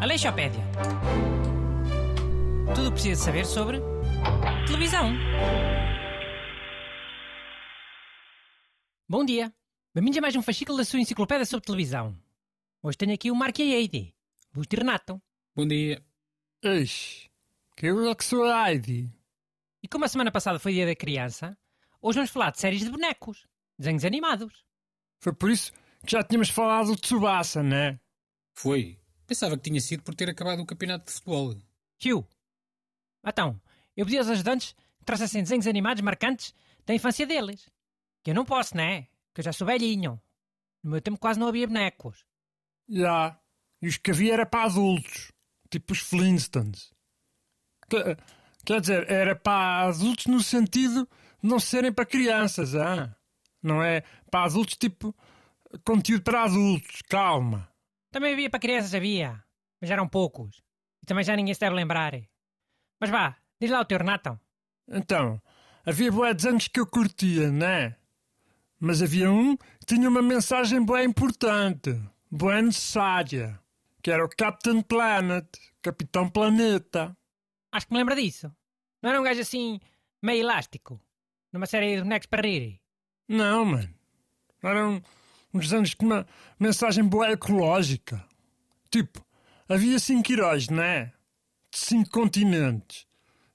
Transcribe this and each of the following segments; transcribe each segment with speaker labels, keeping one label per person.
Speaker 1: Aleixopédia. Tudo o que precisa saber sobre televisão. Bom dia. Bem-vindos a mais um fascículo da sua enciclopédia sobre televisão. Hoje tenho aqui o Mark Eide, Busto Renato.
Speaker 2: Bom dia.
Speaker 3: Eixe, que Heidi.
Speaker 1: E como a semana passada foi dia da criança, hoje vamos falar de séries de bonecos, desenhos animados.
Speaker 3: Foi por isso que já tínhamos falado do Tsubasa, né?
Speaker 2: Foi. Pensava que tinha sido por ter acabado o campeonato de futebol.
Speaker 1: Hugh. Então, eu pedi aos ajudantes que trouxessem desenhos animados marcantes da infância deles. Que eu não posso, né? Que eu já sou velhinho. No meu tempo quase não havia bonecos.
Speaker 3: Já. E os que havia era para adultos. Tipo os Flintstones. Que- quer dizer, era para adultos no sentido de não serem para crianças, ah? Não é para adultos tipo conteúdo para adultos. Calma.
Speaker 1: Também havia para crianças, havia. Mas eram poucos. E também já ninguém se deve lembrar. Mas vá, diz lá o teu Renato.
Speaker 3: Então, havia bué desenhos que eu curtia, né? Mas havia um que tinha uma mensagem bué importante, bué necessária, que era o Captain Planet, Capitão Planeta.
Speaker 1: Acho que me lembra disso. Não era um gajo assim, meio elástico. Numa série de bonecos para rir.
Speaker 3: Não, mano. Eram uns desenhos com uma mensagem bué ecológica. Tipo, havia cinco heróis, né? De cinco continentes.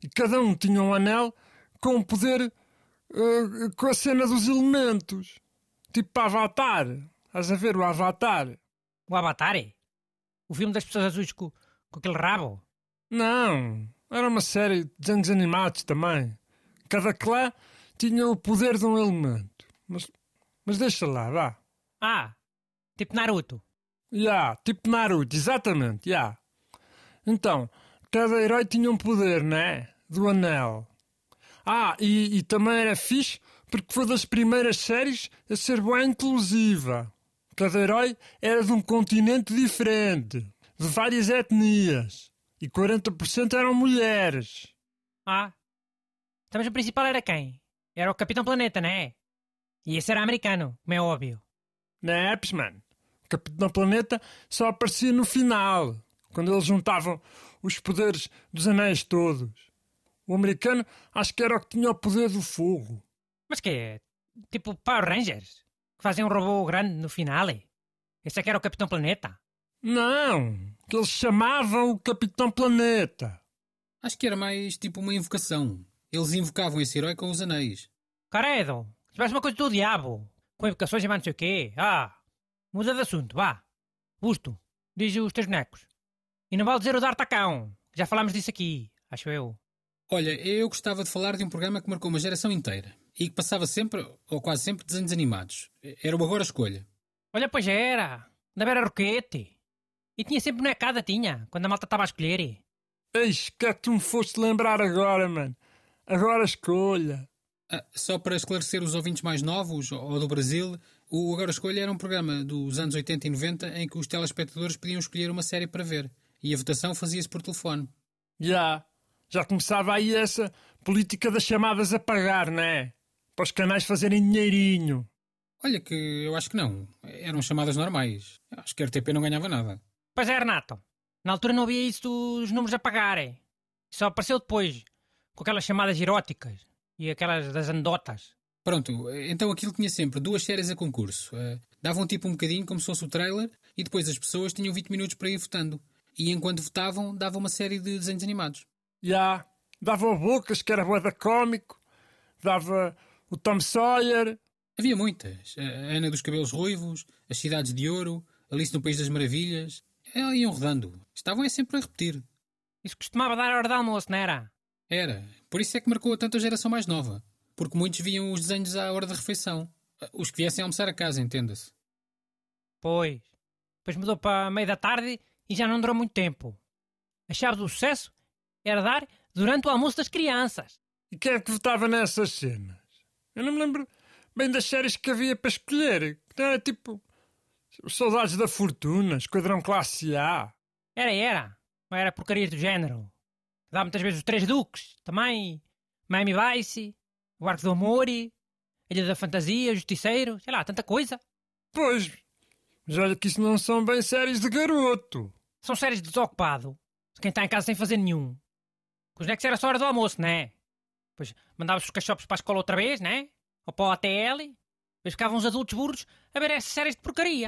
Speaker 3: E cada um tinha um anel com o poder eh, com a cena dos elementos. Tipo Avatar. Estás a ver o Avatar?
Speaker 1: O Avatar? O filme das pessoas azuis com, com aquele rabo?
Speaker 3: Não. Era uma série de desenhos animados também. Cada clã tinha o poder de um elemento. Mas, mas deixa lá, vá.
Speaker 1: Ah, tipo Naruto.
Speaker 3: Já, tipo Naruto, exatamente, já. Então, cada herói tinha um poder, né? Do anel. Ah, e, e também era fixe porque foi das primeiras séries a ser bem inclusiva. Cada herói era de um continente diferente, de várias etnias. E 40% eram mulheres.
Speaker 1: Ah. Então, mas o principal era quem? Era o Capitão Planeta, né? E esse era americano, como é óbvio.
Speaker 3: Naps, mano. O Capitão Planeta só aparecia no final, quando eles juntavam os poderes dos anéis todos. O americano acho que era o que tinha o poder do fogo.
Speaker 1: Mas que é? Tipo Power Rangers? Que fazem um robô grande no final? Esse é que era o Capitão Planeta?
Speaker 3: Não, que eles chamavam o Capitão Planeta.
Speaker 2: Acho que era mais tipo uma invocação. Eles invocavam esse herói com os anéis.
Speaker 1: Caredo, se tivesse uma coisa do diabo, com invocações e mais não sei o quê. Ah, muda de assunto, vá. Busto, diz os teus bonecos. E não vale dizer o D'Artacão, já falámos disso aqui, acho eu.
Speaker 2: Olha, eu gostava de falar de um programa que marcou uma geração inteira e que passava sempre, ou quase sempre, desenhos animados. Era o Agora Escolha.
Speaker 1: Olha, pois era, da Vera Roquete. E tinha sempre bonecada, tinha, quando a malta estava a escolher.
Speaker 3: Eis, que é que tu me foste lembrar agora, mano? Agora escolha.
Speaker 2: Ah, só para esclarecer os ouvintes mais novos ou do Brasil, o Agora Escolha era um programa dos anos 80 e 90 em que os telespectadores podiam escolher uma série para ver e a votação fazia-se por telefone.
Speaker 3: Já, já começava aí essa política das chamadas a pagar, né? Para os canais fazerem dinheirinho.
Speaker 2: Olha que eu acho que não. Eram chamadas normais. Acho que a RTP não ganhava nada.
Speaker 1: Pois é, Renato. Na altura não havia isso dos números a pagarem. Só apareceu depois, com aquelas chamadas eróticas e aquelas das anedotas.
Speaker 2: Pronto, então aquilo tinha sempre duas séries a concurso. Eh, davam tipo um bocadinho como se fosse o trailer e depois as pessoas tinham 20 minutos para ir votando. E enquanto votavam, davam uma série de desenhos animados.
Speaker 3: Já, dava o Bocas, que era boeda cómico. Dava o Tom Sawyer.
Speaker 2: Havia muitas. A Ana dos Cabelos Ruivos, As Cidades de Ouro, Alice no País das Maravilhas. Eh, iam rodando. Estavam é sempre a repetir.
Speaker 1: Isso costumava dar a hora de almoço, não era?
Speaker 2: Era. Por isso é que marcou a tanta geração mais nova. Porque muitos viam os desenhos à hora da refeição. Os que viessem almoçar a casa, entenda-se.
Speaker 1: Pois. Depois mudou para meio da tarde e já não durou muito tempo. A chave do sucesso era dar durante o almoço das crianças.
Speaker 3: E quem é que votava nessas cenas? Eu não me lembro bem das séries que havia para escolher. Que Era tipo. Os Soldados da Fortuna, Esquadrão Classe A.
Speaker 1: Era, era. Não era porcaria do género. Dá muitas vezes os Três Duques, também. Miami Vice, o Arco do Amor, Ilha da Fantasia, Justiceiro, sei lá, tanta coisa.
Speaker 3: Pois, mas olha que isso não são bem séries de garoto.
Speaker 1: São séries de desocupado. Quem está em casa sem fazer nenhum. Com os necks era só hora do almoço, né? Depois mandava-se os cachorros para a escola outra vez, né? Ou para o ATL. Depois ficavam os adultos burros a ver essas séries de porcaria.